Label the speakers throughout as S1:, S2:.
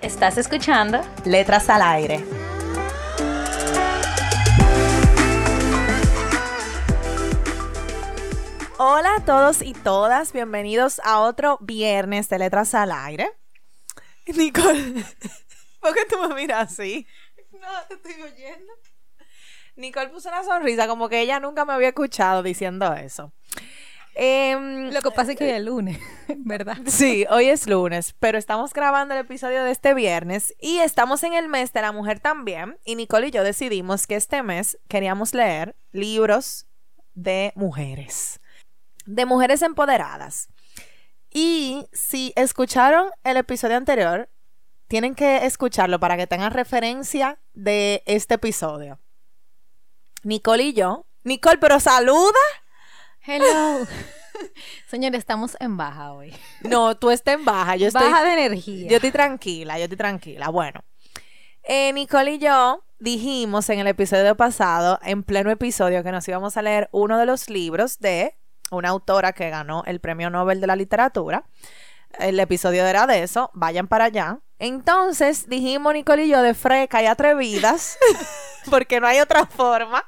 S1: Estás escuchando
S2: Letras al Aire. Hola a todos y todas, bienvenidos a otro viernes de Letras al Aire. Nicole, ¿por qué tú me miras así?
S3: No, te estoy oyendo.
S2: Nicole puso una sonrisa como que ella nunca me había escuchado diciendo eso. Em,
S1: Lo que pasa es que hoy es lunes, ¿verdad?
S2: Sí, hoy es lunes, pero estamos grabando el episodio de este viernes y estamos en el mes de la mujer también. Y Nicole y yo decidimos que este mes queríamos leer libros de mujeres de mujeres empoderadas. Y si escucharon el episodio anterior, tienen que escucharlo para que tengan referencia de este episodio. Nicole y yo. Nicole, pero saluda.
S1: Hello. Señor, estamos en baja hoy.
S2: No, tú estás en baja. Yo estoy,
S1: baja de energía.
S2: Yo estoy tranquila, yo estoy tranquila. Bueno, eh, Nicole y yo dijimos en el episodio pasado, en pleno episodio, que nos íbamos a leer uno de los libros de una autora que ganó el Premio Nobel de la Literatura. El episodio era de eso, vayan para allá. Entonces dijimos Nicole y yo de freca y atrevidas, porque no hay otra forma,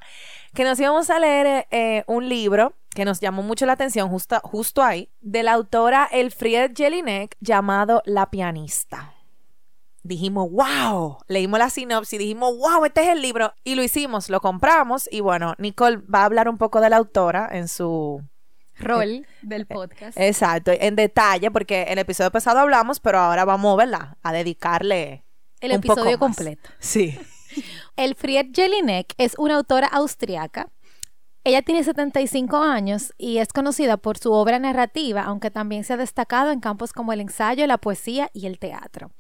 S2: que nos íbamos a leer eh, un libro que nos llamó mucho la atención justo, justo ahí, de la autora Elfriede Jelinek llamado La pianista. Dijimos, wow, leímos la sinopsis, dijimos, wow, este es el libro. Y lo hicimos, lo compramos y bueno, Nicole va a hablar un poco de la autora en su
S1: rol del podcast.
S2: Exacto, en detalle, porque en el episodio pasado hablamos, pero ahora vamos, ¿verdad? A dedicarle
S1: el episodio completo.
S2: Sí.
S1: Elfried Jelinek es una autora austriaca. Ella tiene 75 años y es conocida por su obra narrativa, aunque también se ha destacado en campos como el ensayo, la poesía y el teatro.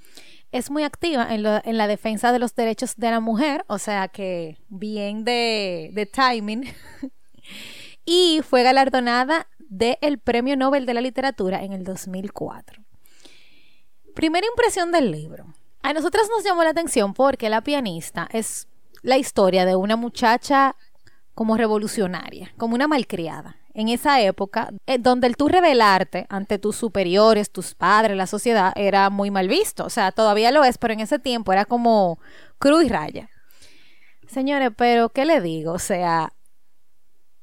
S1: Es muy activa en, la defensa de los derechos de la mujer, o sea que bien de, timing. y fue galardonada del Premio Nobel de la Literatura en el 2004. Primera impresión del libro. A nosotras nos llamó la atención porque La pianista es la historia de una muchacha como revolucionaria, como una malcriada. En esa época, eh, donde el tú revelarte ante tus superiores, tus padres, la sociedad, era muy mal visto. O sea, todavía lo es, pero en ese tiempo era como cruz raya. Señores, pero ¿qué le digo? O sea,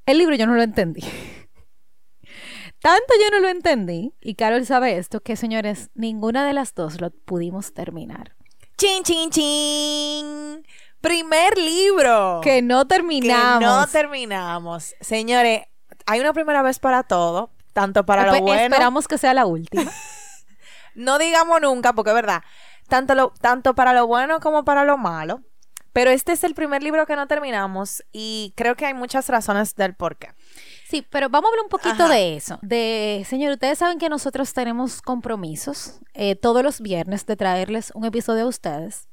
S1: el libro yo no lo entendí. Tanto yo no lo entendí, y Carol sabe esto, que señores, ninguna de las dos lo pudimos terminar.
S2: ¡Chin, chin, chin! Primer libro.
S1: Que no terminamos.
S2: Que no terminamos. Señores, hay una primera vez para todo, tanto para lo bueno.
S1: Esperamos que sea la última.
S2: no digamos nunca, porque es verdad, tanto, lo, tanto para lo bueno como para lo malo. Pero este es el primer libro que no terminamos y creo que hay muchas razones del por qué.
S1: Sí, pero vamos a hablar un poquito de eso. De, señor, ustedes saben que nosotros tenemos compromisos eh, todos los viernes de traerles un episodio a ustedes.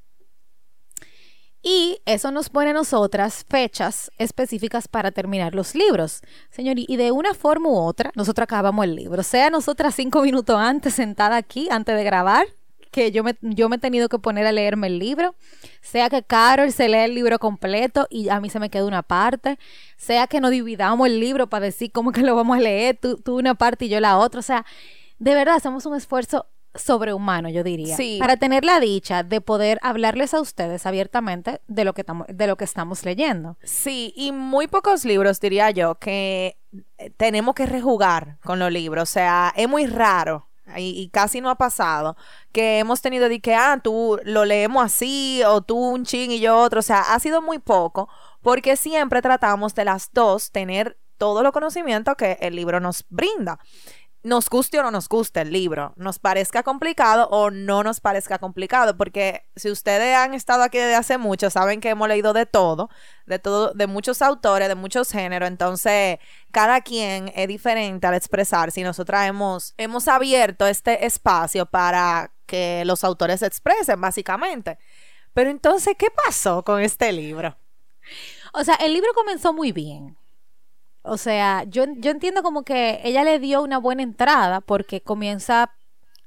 S1: Y eso nos pone a nosotras fechas específicas para terminar los libros. Señor, y de una forma u otra, nosotros acabamos el libro. Sea nosotras cinco minutos antes, sentada aquí, antes de grabar, que yo me, yo me he tenido que poner a leerme el libro, sea que Carol se lee el libro completo y a mí se me queda una parte, sea que no dividamos el libro para decir cómo que lo vamos a leer, tú, tú una parte y yo la otra, o sea, de verdad hacemos un esfuerzo sobrehumano, yo diría,
S2: sí.
S1: para tener la dicha de poder hablarles a ustedes abiertamente de lo que de lo que estamos leyendo.
S2: Sí, y muy pocos libros diría yo que eh, tenemos que rejugar con los libros, o sea, es muy raro y, casi no ha pasado, que hemos tenido de que, ah, tú lo leemos así, o tú un ching y yo otro, o sea, ha sido muy poco, porque siempre tratamos de las dos tener todo lo conocimiento que el libro nos brinda nos guste o no nos guste el libro, nos parezca complicado o no nos parezca complicado, porque si ustedes han estado aquí desde hace mucho, saben que hemos leído de todo, de todo, de muchos autores, de muchos géneros, entonces cada quien es diferente al expresar. Si nosotros hemos, hemos abierto este espacio para que los autores expresen, básicamente. Pero entonces, ¿qué pasó con este libro?
S1: O sea, el libro comenzó muy bien. O sea, yo, yo entiendo como que ella le dio una buena entrada porque comienza,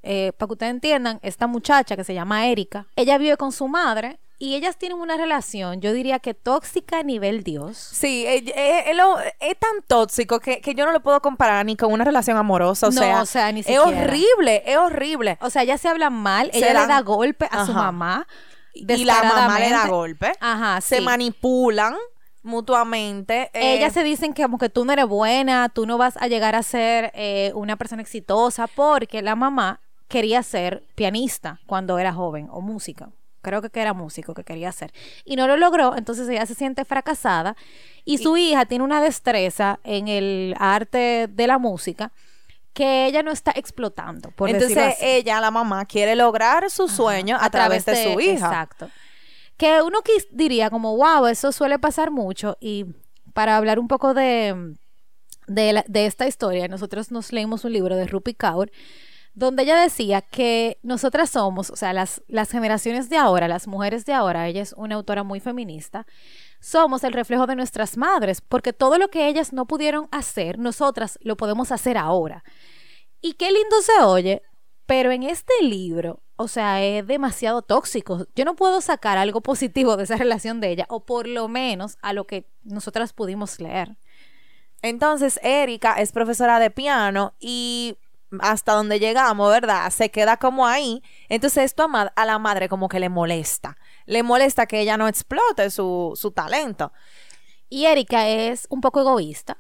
S1: eh, para que ustedes entiendan, esta muchacha que se llama Erika, ella vive con su madre y ellas tienen una relación, yo diría que tóxica a nivel Dios.
S2: Sí, eh, eh, eh, lo- es tan tóxico que, que yo no lo puedo comparar ni con una relación amorosa. O
S1: No,
S2: sea,
S1: o sea, ni
S2: es
S1: siquiera.
S2: horrible, es horrible.
S1: O sea, ellas se hablan mal,
S2: Se
S1: ella
S2: dan-
S1: le da golpe a su mamá.
S2: Y la mamá le da golpe.
S1: Ajá,
S2: Se manipulan mutuamente. eh,
S1: Ellas se dicen que como que tú no eres buena, tú no vas a llegar a ser eh, una persona exitosa porque la mamá quería ser pianista cuando era joven o música. Creo que era músico que quería ser. Y no lo logró, entonces ella se siente fracasada y su hija tiene una destreza en el arte de la música que ella no está explotando, por
S2: Entonces ella, la mamá, quiere lograr su sueño a, través de, su hija.
S1: Exacto. Que uno diría como, wow, eso suele pasar mucho. Y para hablar un poco de, de, la- de esta historia, nosotros nos leímos un libro de Rupi Kaur, donde ella decía que nosotras somos, o sea, las, las generaciones de ahora, las mujeres de ahora, ella es una autora muy feminista, somos el reflejo de nuestras madres, porque todo lo que ellas no pudieron hacer, nosotras lo podemos hacer ahora. Y qué lindo se oye, pero en este libro, o sea, es demasiado tóxico. Yo no puedo sacar algo positivo de esa relación de ella, o por lo menos a lo que nosotras pudimos leer.
S2: Entonces, Erika es profesora de piano y hasta donde llegamos, ¿verdad? Se queda como ahí. Entonces, esto a, a la madre como que le molesta. Le molesta que ella no explote su, su talento.
S1: Y Erika es un poco egoísta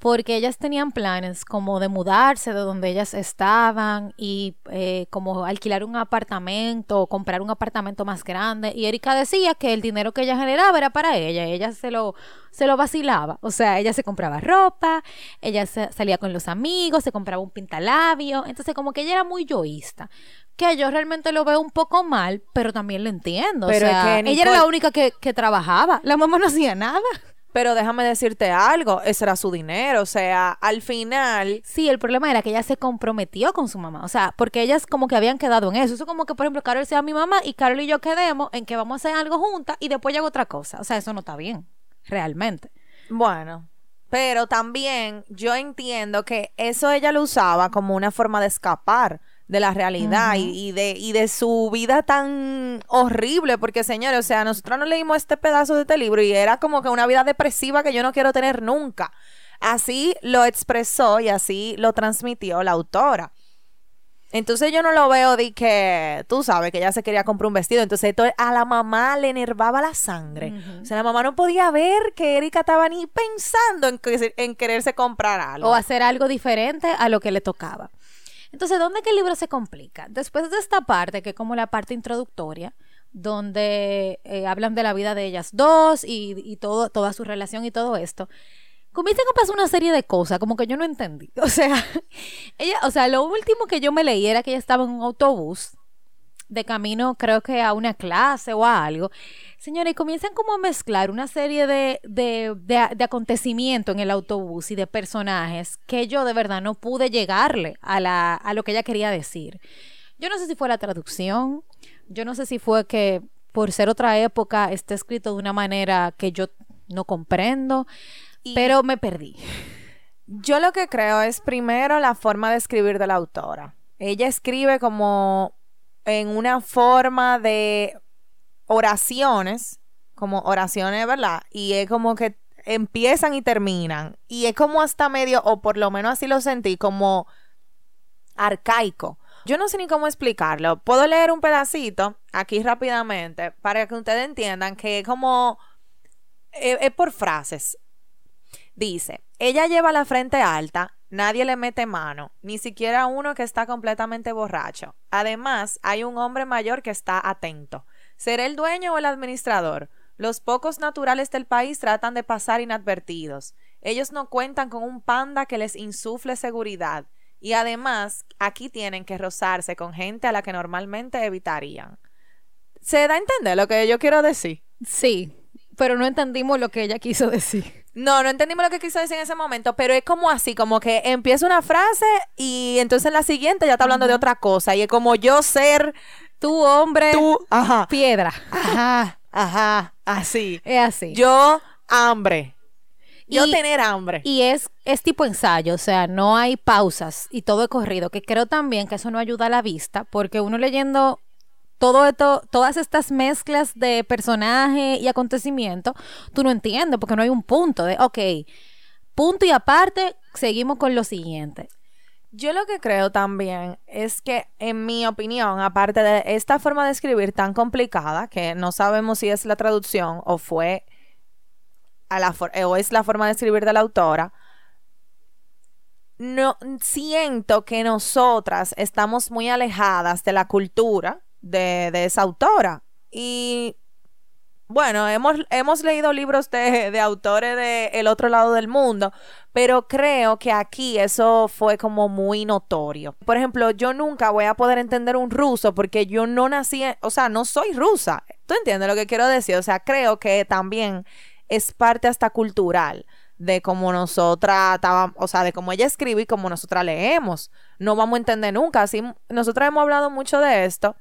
S1: porque ellas tenían planes como de mudarse de donde ellas estaban y eh, como alquilar un apartamento o comprar un apartamento más grande. Y Erika decía que el dinero que ella generaba era para ella, ella se lo, se lo vacilaba. O sea, ella se compraba ropa, ella se- salía con los amigos, se compraba un pintalabio. Entonces, como que ella era muy yoísta. Que yo realmente lo veo un poco mal, pero también lo entiendo. O
S2: Pero es
S1: sea, ella era la única que, que trabajaba. La mamá no hacía nada.
S2: Pero déjame decirte algo, ese era su dinero. O sea, al final,
S1: Sí, el problema era que ella se comprometió con su mamá. O sea, porque ellas como que habían quedado en eso. Eso como que, por ejemplo, Carol sea mi mamá y Carol y yo quedemos en que vamos a hacer algo juntas y después hago otra cosa. O sea, eso no está bien, realmente.
S2: Bueno, pero también yo entiendo que eso ella lo usaba como una forma de escapar de la realidad y, y de, y de su vida tan horrible, porque señores, o sea, nosotros no leímos este pedazo de este libro y era como que una vida depresiva que yo no quiero tener nunca. Así lo expresó y así lo transmitió la autora. Entonces yo no lo veo de que, tú sabes, que ella se quería comprar un vestido. Entonces esto a la mamá le enervaba la sangre. O sea, la mamá no podía ver que Erika estaba ni pensando en, en quererse comprar algo.
S1: O hacer algo diferente a lo que le tocaba. Entonces, ¿dónde que el libro se complica? Después de esta parte, que es como la parte introductoria, donde eh, hablan de la vida de ellas dos y, y todo, toda su relación y todo esto, comienzan a pasar una serie de cosas, como que yo no entendí. O sea, ella, o sea, lo último que yo me leí era que ella estaba en un autobús de camino, creo que a una clase o a algo. Señores, y comienzan como a mezclar una serie de, de, de, de acontecimientos en el autobús y de personajes que yo de verdad no pude llegarle a, la, a lo que ella quería decir. Yo no sé si fue la traducción, yo no sé si fue que por ser otra época está escrito de una manera que yo no comprendo,
S2: Y-
S1: pero me perdí.
S2: Yo lo que creo es primero la forma de escribir de la autora. Ella escribe como en una forma de oraciones, como oraciones, ¿verdad? Y es como que empiezan y terminan. Y es como hasta medio, o por lo menos así lo sentí, como arcaico. Yo no sé ni cómo explicarlo. Puedo leer un pedacito aquí rápidamente para que ustedes entiendan que es como... Es, es por frases. Dice, ella lleva la frente alta, nadie le mete mano, ni siquiera uno que está completamente borracho. Además, hay un hombre mayor que está atento. ¿Será el dueño o el administrador? Los pocos naturales del país tratan de pasar inadvertidos. Ellos no cuentan con un panda que les insufle seguridad. Y además, aquí tienen que rozarse con gente a la que normalmente evitarían. ¿Se da a entender lo que yo quiero decir?
S1: Sí, pero no entendimos lo que ella quiso decir.
S2: No, no entendimos lo que quiso decir en ese momento, pero es como así, como que empieza una frase y entonces en la siguiente ya está hablando de otra cosa. Y es como yo ser
S1: Tu hombre,
S2: tú, ajá,
S1: piedra.
S2: ajá, ajá, así.
S1: Es así.
S2: Yo, hambre. Yo
S1: Y-
S2: tener hambre.
S1: Y es, es tipo ensayo, o sea, no hay pausas y todo es corrido, que creo también que eso no ayuda a la vista, porque uno leyendo todo esto, todas estas mezclas de personaje y acontecimiento, tú no entiendes, porque no hay un punto de, ok, punto y aparte, seguimos con lo siguiente.
S2: Yo lo que creo también es que, en mi opinión, aparte de esta forma de escribir tan complicada, que no sabemos si es la traducción o fue a la o es la forma de escribir de la autora, no siento que nosotras estamos muy alejadas de la cultura de, de esa autora. Y bueno, hemos, hemos leído libros de, de autores de el otro lado del mundo, pero creo que aquí eso fue como muy notorio. Por ejemplo, yo nunca voy a poder entender un ruso porque yo no nací, o sea, no soy rusa. ¿Tú entiendes lo que quiero decir? O sea, creo que también es parte hasta cultural de cómo nosotras o sea, de cómo ella escribe y cómo nosotras leemos. No vamos a entender nunca. Así, nosotras hemos hablado mucho de esto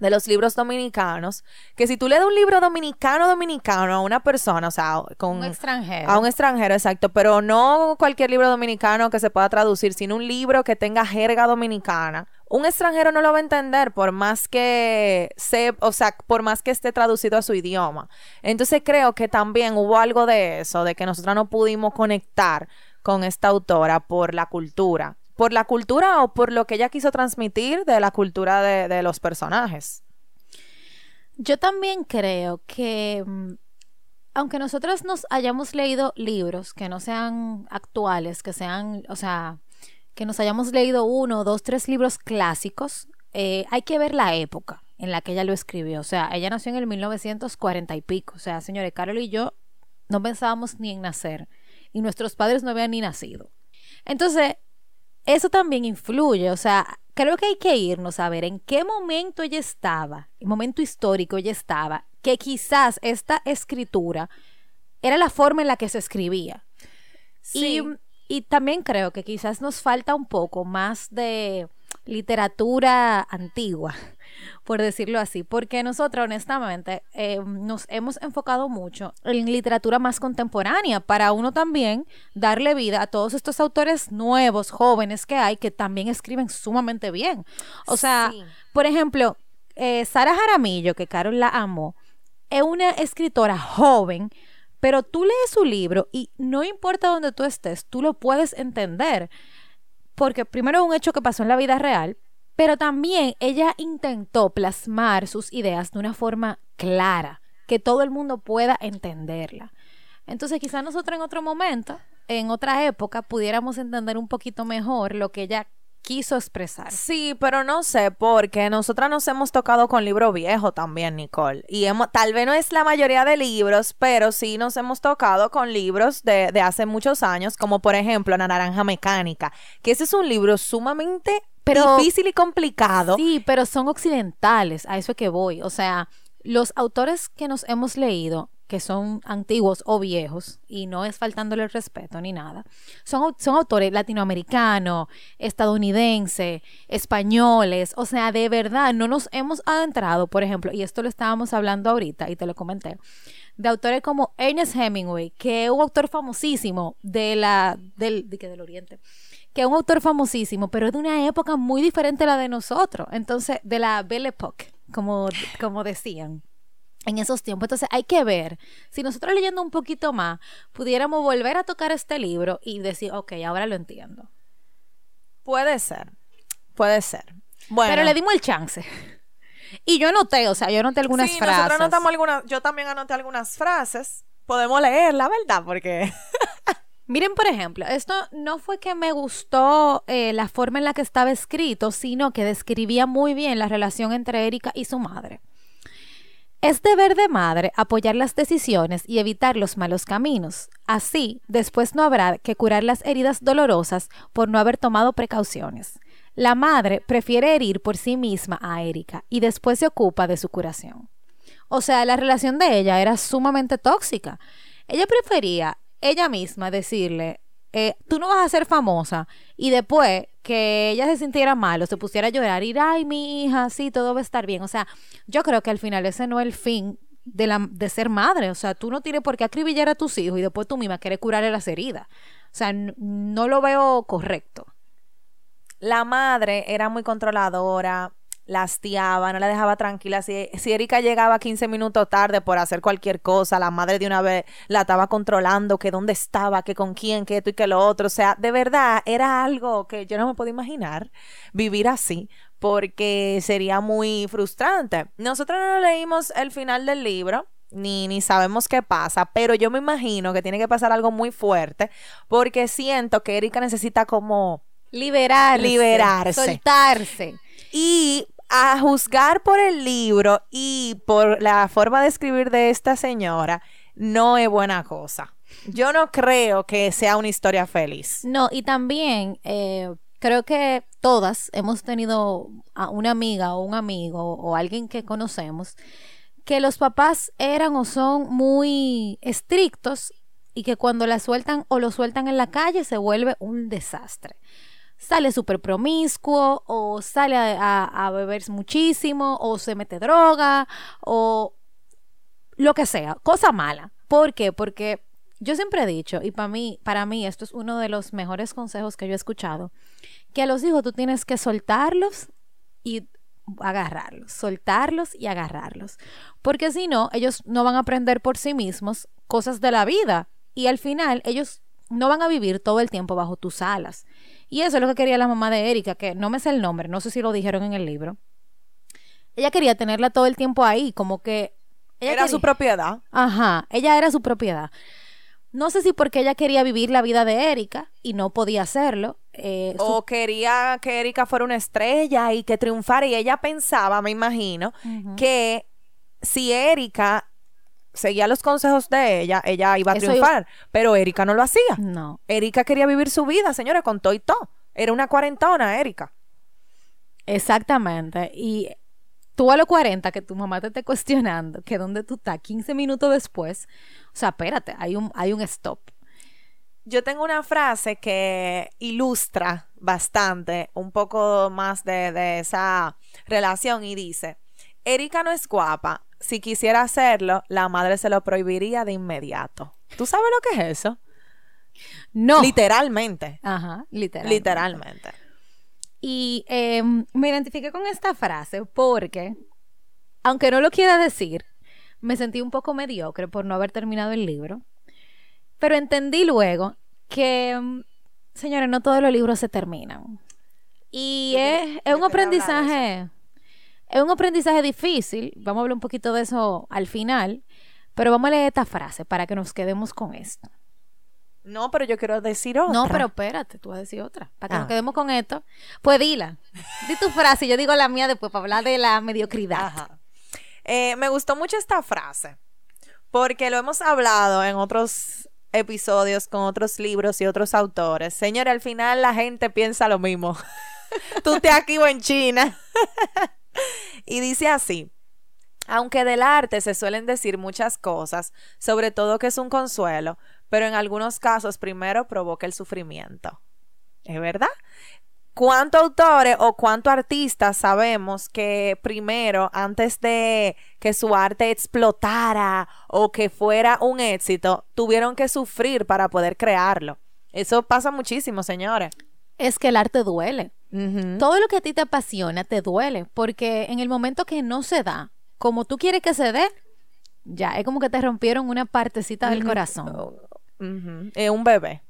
S2: de los libros dominicanos, que si tú le das un libro dominicano dominicano a una persona, o sea, con
S1: Un extranjero.
S2: a un extranjero, exacto, pero no cualquier libro dominicano que se pueda traducir, sino un libro que tenga jerga dominicana. Un extranjero no lo va a entender por más que se, o sea, por más que esté traducido a su idioma. Entonces creo que también hubo algo de eso, de que nosotros no pudimos conectar con esta autora por la cultura. Por la cultura o por lo que ella quiso transmitir de la cultura de, los personajes.
S1: Yo también creo que, mm, aunque nosotros nos hayamos leído libros que no sean actuales, que sean, o sea, que nos hayamos leído uno, dos, tres libros clásicos, eh, hay que ver la época en la que ella lo escribió. O sea, ella nació en el 1940 y pico. O sea, señores, Carol y yo no pensábamos ni en nacer. Y nuestros padres no habían ni nacido. Entonces, eso también influye, o sea, creo que hay que irnos a ver en qué momento ella estaba, el momento histórico ella estaba, que quizás esta escritura era la forma en la que se escribía. Y, y también creo que quizás nos falta un poco más de literatura antigua, por decirlo así, porque nosotros honestamente eh, nos hemos enfocado mucho en literatura más contemporánea para uno también darle vida a todos estos autores nuevos, jóvenes que hay que también escriben sumamente bien. O sea,
S2: Sí.
S1: por ejemplo, eh, Sara Jaramillo, que Carol la amó, es una escritora joven, pero tú lees su libro y no importa dónde tú estés, tú lo puedes entender. Porque primero es un hecho que pasó en la vida real, pero también ella intentó plasmar sus ideas de una forma clara, que todo el mundo pueda entenderla. Entonces quizás nosotros en otro momento, en otra época, pudiéramos entender un poquito mejor lo que ella quiso expresar.
S2: Sí, pero no sé, porque nosotras nos hemos tocado con libro viejo también, Nicole. Y hemos, tal vez no es la mayoría de libros, pero sí nos hemos tocado con libros de, de hace muchos años, como por ejemplo La Naranja Mecánica, que ese es un libro sumamente
S1: Pero-
S2: difícil y complicado.
S1: Sí, pero son occidentales, a eso es que voy. O sea, los autores que nos hemos leído, que son antiguos o viejos, y no es faltándole el respeto ni nada, son, son autores latinoamericanos, estadounidenses, españoles, o sea, de verdad, no nos hemos adentrado, por ejemplo, y esto lo estábamos hablando ahorita y te lo comenté, de autores como Ernest Hemingway, que es un autor famosísimo de la, del, de del Oriente, que es un autor famosísimo, pero es de una época muy diferente a la de nosotros. Entonces, de la Belle Époque, como, como decían en esos tiempos. Entonces, hay que ver si nosotros leyendo un poquito más pudiéramos volver a tocar este libro y decir, ok, ahora lo entiendo.
S2: Puede ser, puede ser. Bueno,
S1: Pero le dimos el chance. Y yo anoté, o sea, yo anoté algunas
S2: sí,
S1: frases.
S2: nosotros anotamos algunas, yo también anoté algunas frases. Podemos leer, la verdad, porque...
S1: Miren, por ejemplo, esto no fue que me gustó eh, la forma en la que estaba escrito, sino que describía muy bien la relación entre Erika y su madre. Es deber de madre apoyar las decisiones y evitar los malos caminos. Así, después no habrá que curar las heridas dolorosas por no haber tomado precauciones. La madre prefiere herir por sí misma a Erika y después se ocupa de su curación. O sea, la relación de ella era sumamente tóxica. Ella prefería ella misma decirle, eh, tú no vas a ser famosa, y después que ella se sintiera mal o se pusiera a llorar, ir, ay, mi hija, sí, todo va a estar bien. O sea, yo creo que al final ese no es el fin de, la, de ser madre. O sea, tú no tienes por qué acribillar a tus hijos y después tú misma quieres curarle las heridas. O sea, no lo veo correcto.
S2: La madre era muy controladora, la hastiaba, no la dejaba tranquila. Si, si Erika llegaba 15 minutos tarde por hacer cualquier cosa, la madre de una vez la estaba controlando, que dónde estaba, que con quién, que esto y que lo otro. O sea, de verdad era algo que yo no me puedo imaginar vivir así porque sería muy frustrante. Nosotros no leímos el final del libro. Ni, ni sabemos qué pasa, pero yo me imagino que tiene que pasar algo muy fuerte porque siento que Erika necesita como
S1: Liberarse.
S2: Liberarse.
S1: Soltarse.
S2: Y a juzgar por el libro y por la forma de escribir de esta señora, no es buena cosa. Yo no creo que sea una historia feliz.
S1: No, y también eh, creo que todas hemos tenido a una amiga o un amigo o alguien que conocemos que los papás eran o son muy estrictos y que cuando la sueltan o lo sueltan en la calle se vuelve un desastre. Sale súper promiscuo o sale a, a- beber muchísimo o se mete droga o lo que sea, cosa mala. ¿Por qué? Porque yo siempre he dicho, y para mí, para mí esto es uno de los mejores consejos que yo he escuchado, que a los hijos tú tienes que soltarlos y agarrarlos, soltarlos y agarrarlos. Porque si no, ellos no van a aprender por sí mismos cosas de la vida y al final ellos no van a vivir todo el tiempo bajo tus alas. Y eso es lo que quería la mamá de Erika, que no me sé el nombre, no sé si lo dijeron en el libro. Ella quería tenerla todo el tiempo ahí, como que... ella
S2: Era
S1: quería-
S2: su propiedad.
S1: Ajá, ella era su propiedad. No sé si porque ella quería vivir la vida de Erika y no podía hacerlo. eh, su-
S2: O quería que Erika fuera una estrella y que triunfara. Y ella pensaba, me imagino, que si Erika seguía los consejos de ella, ella iba a
S1: Eso
S2: triunfar. Pero Erika no lo hacía.
S1: No,
S2: Erika quería vivir su vida, señores, con todo y todo. Era una cuarentona, Erika.
S1: exactamente. Y tú a los 40 que tu mamá te esté cuestionando que dónde tú estás 15 minutos después, o sea, espérate, hay un, hay un stop.
S2: Yo tengo una frase que ilustra bastante un poco más de, de esa relación y dice, Erika no es guapa. Si quisiera hacerlo, la madre se lo prohibiría de inmediato. ¿Tú sabes lo que es eso?
S1: No.
S2: Literalmente.
S1: Ajá, literal.
S2: Literalmente.
S1: Y eh, me identifiqué con esta frase porque, aunque no lo quiera decir, me sentí un poco mediocre por no haber terminado el libro. Pero entendí luego que, mm, señores, no todos los libros se terminan. Y es, un aprendizaje, es un aprendizaje difícil. Vamos a hablar un poquito de eso al final. Pero vamos a leer esta frase para que nos quedemos con esto.
S2: No, pero yo quiero decir otra.
S1: No, pero espérate, tú vas a decir otra. Para que
S2: Ah.
S1: nos quedemos con esto. Pues dila. Di tu frase y yo digo la mía después para hablar de la mediocridad.
S2: Ajá. Eh, me gustó mucho esta frase porque lo hemos hablado en otros episodios con otros libros y otros autores. Señora, al final la gente piensa lo mismo. Tú te aquí o en China. y dice así. Aunque del arte se suelen decir muchas cosas, sobre todo que es un consuelo, pero en algunos casos primero provoca el sufrimiento. ¿Es verdad? ¿Cuántos autores o cuántos artistas sabemos que primero, antes de que su arte explotara o que fuera un éxito, tuvieron que sufrir para poder crearlo? Eso pasa muchísimo, señores.
S1: Es que el arte duele. Todo lo que a ti te apasiona te duele. Porque en el momento que no se da, como tú quieres que se dé, ya es como que te rompieron una partecita del corazón.
S2: Ujú. Es un bebé.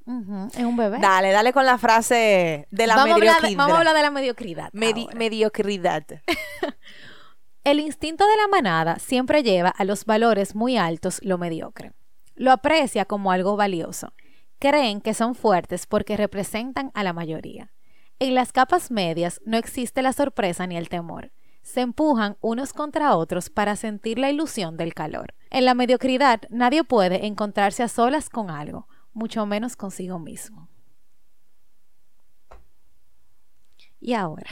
S1: Es un bebé.
S2: Dale, dale con la frase de la
S1: vamos, a hablar
S2: mediocridad.
S1: de, vamos a hablar de la mediocridad.
S2: Medi-
S1: ahora.
S2: mediocridad.
S1: El instinto de la manada siempre lleva a los valores muy altos lo mediocre. Lo aprecia como algo valioso. Creen que son fuertes porque representan a la mayoría. En las capas medias no existe la sorpresa ni el temor. Se empujan unos contra otros para sentir la ilusión del calor. En la mediocridad nadie puede encontrarse a solas con algo, mucho menos consigo mismo. Y ahora.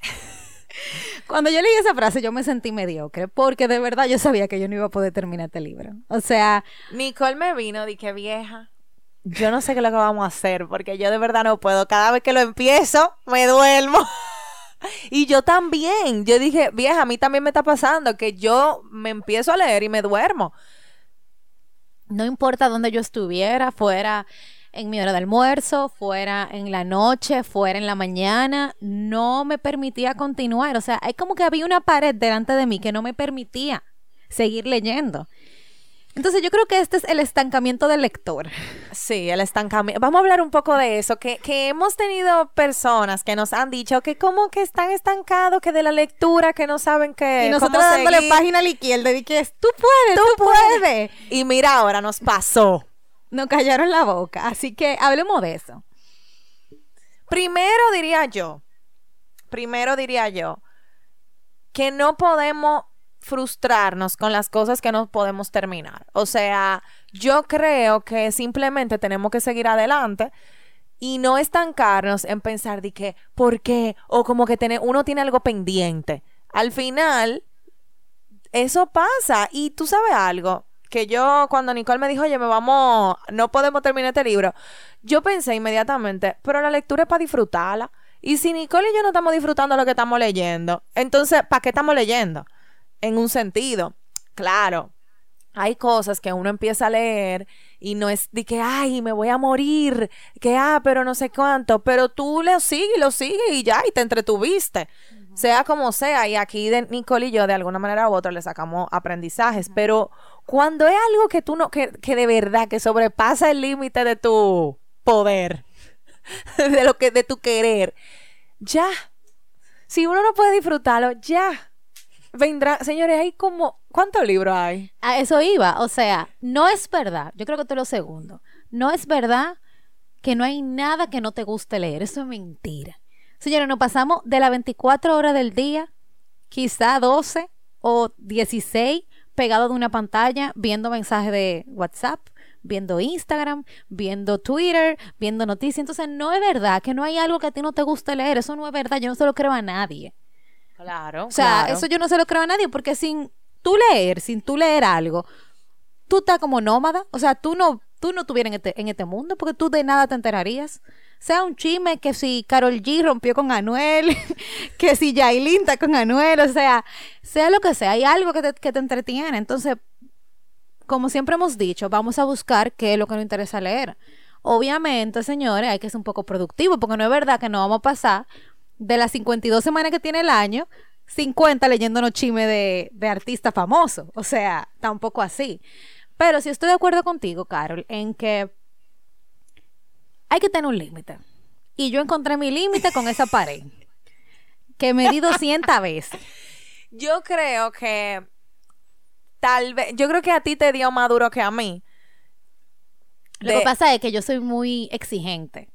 S1: Cuando yo leí esa frase yo me sentí mediocre porque de verdad yo sabía que yo no iba a poder terminar este libro. O sea,
S2: Nicole me vino, di que vieja. Yo no sé qué es lo que vamos a hacer, porque yo de verdad no puedo. Cada vez que lo empiezo, me duermo. y yo también. Yo dije, vieja, a mí también me está pasando que yo me empiezo a leer y me duermo.
S1: No importa dónde yo estuviera, fuera en mi hora de almuerzo, fuera en la noche, fuera en la mañana, no me permitía continuar. O sea, hay como que había una pared delante de mí que no me permitía seguir leyendo. Entonces yo creo que este es el estancamiento del lector.
S2: Sí, el estancamiento. Vamos a hablar un poco de eso, que, que hemos tenido personas que nos han dicho que como que están estancados, que de la lectura, que no saben que...
S1: Y nosotros dándole página a la izquierda y que tú puedes, tú, puedes.
S2: Y mira, ahora nos pasó.
S1: Nos callaron la boca, así que hablemos de eso.
S2: Primero diría yo, primero diría yo, que no podemos frustrarnos con las cosas que no podemos terminar. O sea, yo creo que simplemente tenemos que seguir adelante y no estancarnos en pensar de que, ¿por qué? O como que uno tiene algo pendiente. Al final, eso pasa. Y tú sabes algo, que yo cuando Nicole me dijo, oye, me vamos, no podemos terminar este libro, yo pensé inmediatamente, pero la lectura es para disfrutarla. Y si Nicole y yo no estamos disfrutando lo que estamos leyendo, entonces, ¿para qué estamos leyendo? En un sentido. Claro, hay cosas que uno empieza a leer y no es de que, ay, me voy a morir, que, ah, pero no sé cuánto, pero tú lo sigues, lo sigues y ya, y te entretuviste. Sea como sea, y aquí de Nicole y yo, de alguna manera u otra, le sacamos aprendizajes, pero cuando es algo que tú no, que, que de verdad, que sobrepasa el límite de tu poder, de lo que, de tu querer, ya. Si uno no puede disfrutarlo, ya vendrá, señores, hay como, ¿cuántos libros hay?
S1: A eso iba, o sea, no es verdad, yo creo que esto es lo segundo, no es verdad que no hay nada que no te guste leer, eso es mentira. Señores, nos pasamos de las 24 horas del día, quizá 12 o 16 pegados de una pantalla viendo mensajes de WhatsApp, viendo Instagram, viendo Twitter, viendo noticias. Entonces, no es verdad que no hay algo que a ti no te guste leer. Eso no es verdad. Yo no se lo creo a nadie.
S2: Claro.
S1: O sea, eso yo no se lo creo a nadie porque sin tú leer, sin tú leer algo, tú estás como nómada. O sea, tú no, tú no estuvieras en este, en este mundo porque tú de nada te enterarías. Sea un chisme que si Carol G rompió con Anuel, que si Yailin está con Anuel, o sea, sea lo que sea, hay algo que te, que te entretiene. Entonces, como siempre hemos dicho, vamos a buscar qué es lo que nos interesa leer. Obviamente, señores, hay que ser un poco productivo, porque no es verdad que no vamos a pasar de las 52 semanas que tiene el año, 50 leyéndonos chisme de, de artista famoso. O sea, tampoco así. Pero sí estoy de acuerdo contigo, Carol, en que hay que tener un límite. Y yo encontré mi límite con esa pared, que me di 200 veces.
S2: Yo creo que tal vez, yo creo que a ti te dio más duro que a mí.
S1: Lo que pasa es que yo soy muy exigente.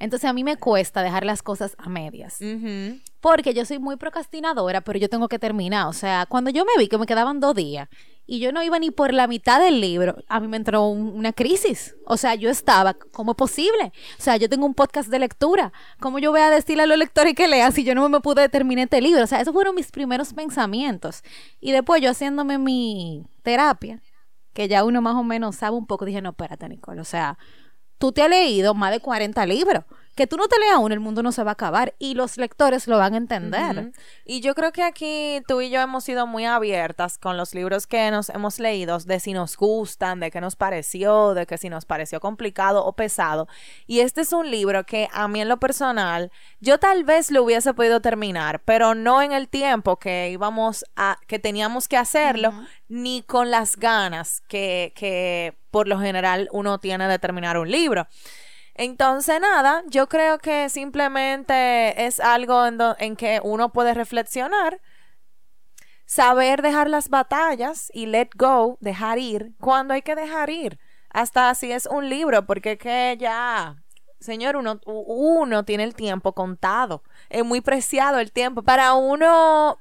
S1: Entonces a mí me cuesta dejar las cosas a medias. Porque yo soy muy procrastinadora, pero yo tengo que terminar. O sea, cuando yo me vi que me quedaban dos días y yo no iba ni por la mitad del libro, a mí me entró una crisis. O sea, yo estaba, ¿cómo es posible? O sea, yo tengo un podcast de lectura. ¿Cómo yo voy a decirle a los lectores que lean si yo no me pude terminar este libro? O sea, esos fueron mis primeros pensamientos. Y después yo haciéndome mi terapia, que ya uno más o menos sabe un poco, dije, no, espérate, Nicole. O sea, tú te has leído más de 40 libros. Que tú no te leas uno, el mundo no se va a acabar y los lectores lo van a entender.
S2: Y yo creo que aquí tú y yo hemos sido muy abiertas con los libros que nos hemos leído, de si nos gustan, de qué nos pareció, de que si nos pareció complicado o pesado. Y este es un libro que a mí en lo personal, yo tal vez lo hubiese podido terminar, pero no en el tiempo que íbamos a, que teníamos que hacerlo, ni con las ganas que, que por lo general uno tiene de terminar un libro. Entonces, nada, yo creo que simplemente es algo en, que uno puede reflexionar, saber dejar las batallas y let go, dejar ir, cuando hay que dejar ir. Hasta si es un libro, porque que ya, señor, uno, uno tiene el tiempo contado. Es muy preciado el tiempo. Para uno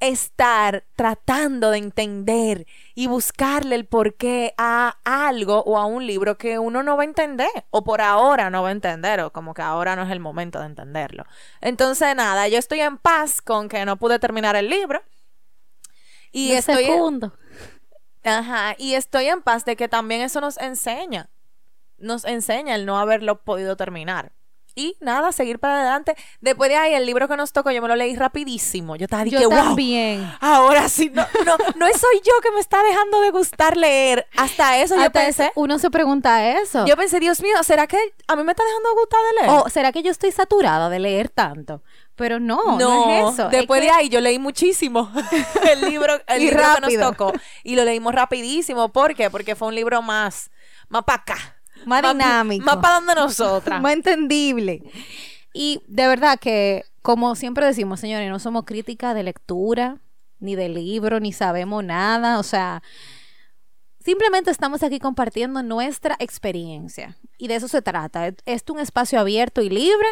S2: estar tratando de entender y buscarle el porqué a algo o a un libro que uno no va a entender o por ahora no va a entender o como que ahora no es el momento de entenderlo. Entonces nada, yo estoy en paz con que no pude terminar el libro y estoy
S1: segundo.
S2: Ajá, y estoy en paz de que también eso nos enseña nos enseña el no haberlo podido terminar. Y nada, seguir para adelante. Después de ahí, el libro que nos tocó, yo me lo leí rapidísimo. Yo estaba
S1: Yo
S2: dije, wow.
S1: también.
S2: Ahora sí, no, no, no soy yo que me está dejando de gustar leer. Hasta eso yo
S1: Hasta
S2: pensé.
S1: uno se pregunta eso.
S2: Yo pensé, Dios mío, ¿será que a mí me está dejando de gustar de leer?
S1: o será que yo estoy saturada de leer tanto. Pero no, no, es eso. Es
S2: Después
S1: que-
S2: de ahí yo leí muchísimo el libro, el
S1: Y
S2: libro que nos tocó. Y lo leímos rapidísimo. ¿Por qué? Porque fue un libro más, más para acá.
S1: Más dinámico.
S2: Más para donde nosotras.
S1: más entendible. Y de verdad que, como siempre decimos, señores, no somos críticas de lectura, ni de libro, ni sabemos nada. O sea, simplemente estamos aquí compartiendo nuestra experiencia. Y de eso se trata. Es es un espacio abierto y libre.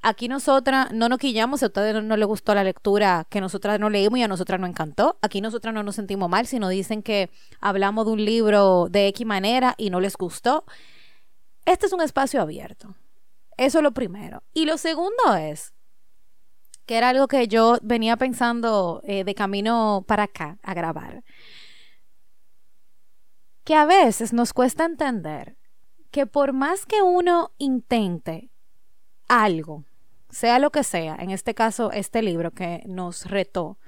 S1: Aquí nosotras no nos quillamos si a ustedes no, no les gustó la lectura que nosotras no leímos y a nosotras nos encantó. Aquí nosotras no nos sentimos mal si nos dicen que hablamos de un libro de X manera y no les gustó. Este es un espacio abierto. Eso es lo primero. Y lo segundo es, que era algo que yo venía pensando eh, de camino para acá a grabar, que a veces nos cuesta entender que por más que uno intente algo, sea lo que sea, en este caso este libro que nos retó,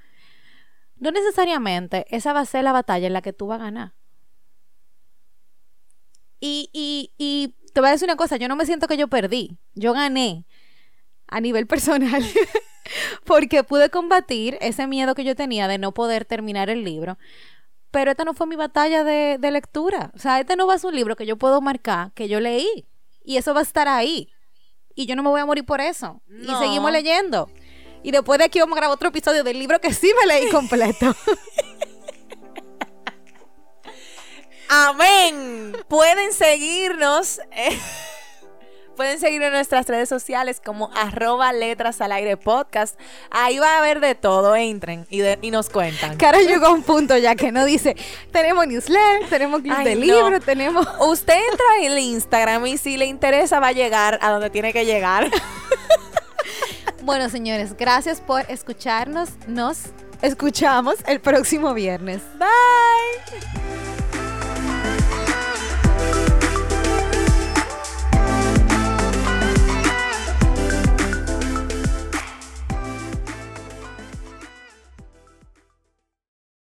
S1: no necesariamente esa va a ser la batalla en la que tú vas a ganar. Y, y, y te voy a decir una cosa, yo no me siento que yo perdí, yo gané a nivel personal, porque pude combatir ese miedo que yo tenía de no poder terminar el libro. Pero esta no fue mi batalla de, de lectura. O sea, este no va a ser un libro que yo puedo marcar, que yo leí. Y eso va a estar ahí. Y yo no me voy a morir por eso.
S2: No.
S1: Y seguimos leyendo. Y después de aquí vamos a grabar otro episodio del libro que sí me leí completo.
S2: Amén. Pueden seguirnos. eh, pueden seguir en nuestras redes sociales como arroba letras al aire podcast. Ahí va a haber de todo. Entren y, de- y nos cuentan.
S1: Cara llegó a un punto ya que no dice, tenemos newsletter, tenemos club
S2: Ay,
S1: de
S2: no.
S1: libros, tenemos...
S2: Usted entra en el Instagram y si le interesa va a llegar a donde tiene que llegar.
S1: Bueno, señores, gracias por escucharnos. Nos escuchamos el próximo viernes.
S2: Bye.